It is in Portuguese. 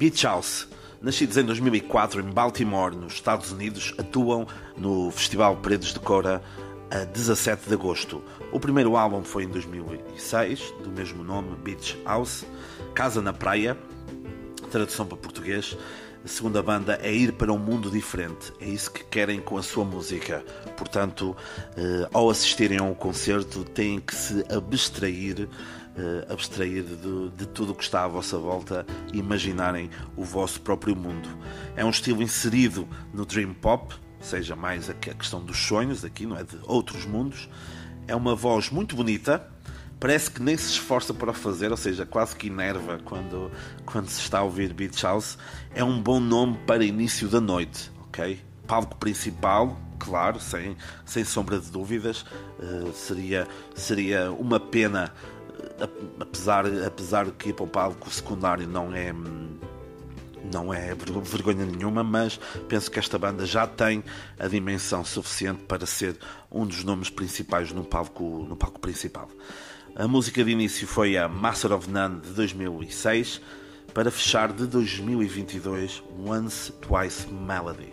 Beach House. Nascidos em 2004 em Baltimore, nos Estados Unidos, atuam no Festival Paredes de Cora a 17 de agosto. O primeiro álbum foi em 2006, do mesmo nome, Beach House, Casa na Praia, tradução para português. A segunda banda é ir para um mundo diferente, é isso que querem com a sua música. Portanto, eh, ao assistirem a um concerto, têm que se abstrair uh, abstrair de, de tudo o que está à vossa volta e imaginarem o vosso próprio mundo. É um estilo inserido no Dream Pop, seja mais a questão dos sonhos aqui, não é? De outros mundos. É uma voz muito bonita, parece que nem se esforça para fazer, ou seja, quase que enerva quando, quando se está a ouvir Beach House. É um bom nome para início da noite, ok? Palco principal, claro, sem, sem sombra de dúvidas. Uh, seria, seria uma pena apesar, apesar de que ir para o palco secundário não é não é vergonha nenhuma, mas penso que esta banda já tem a dimensão suficiente para ser um dos nomes principais no palco, no palco principal. A música de início foi a Master of None de 2006, para fechar de 2022 Once Twice Melody.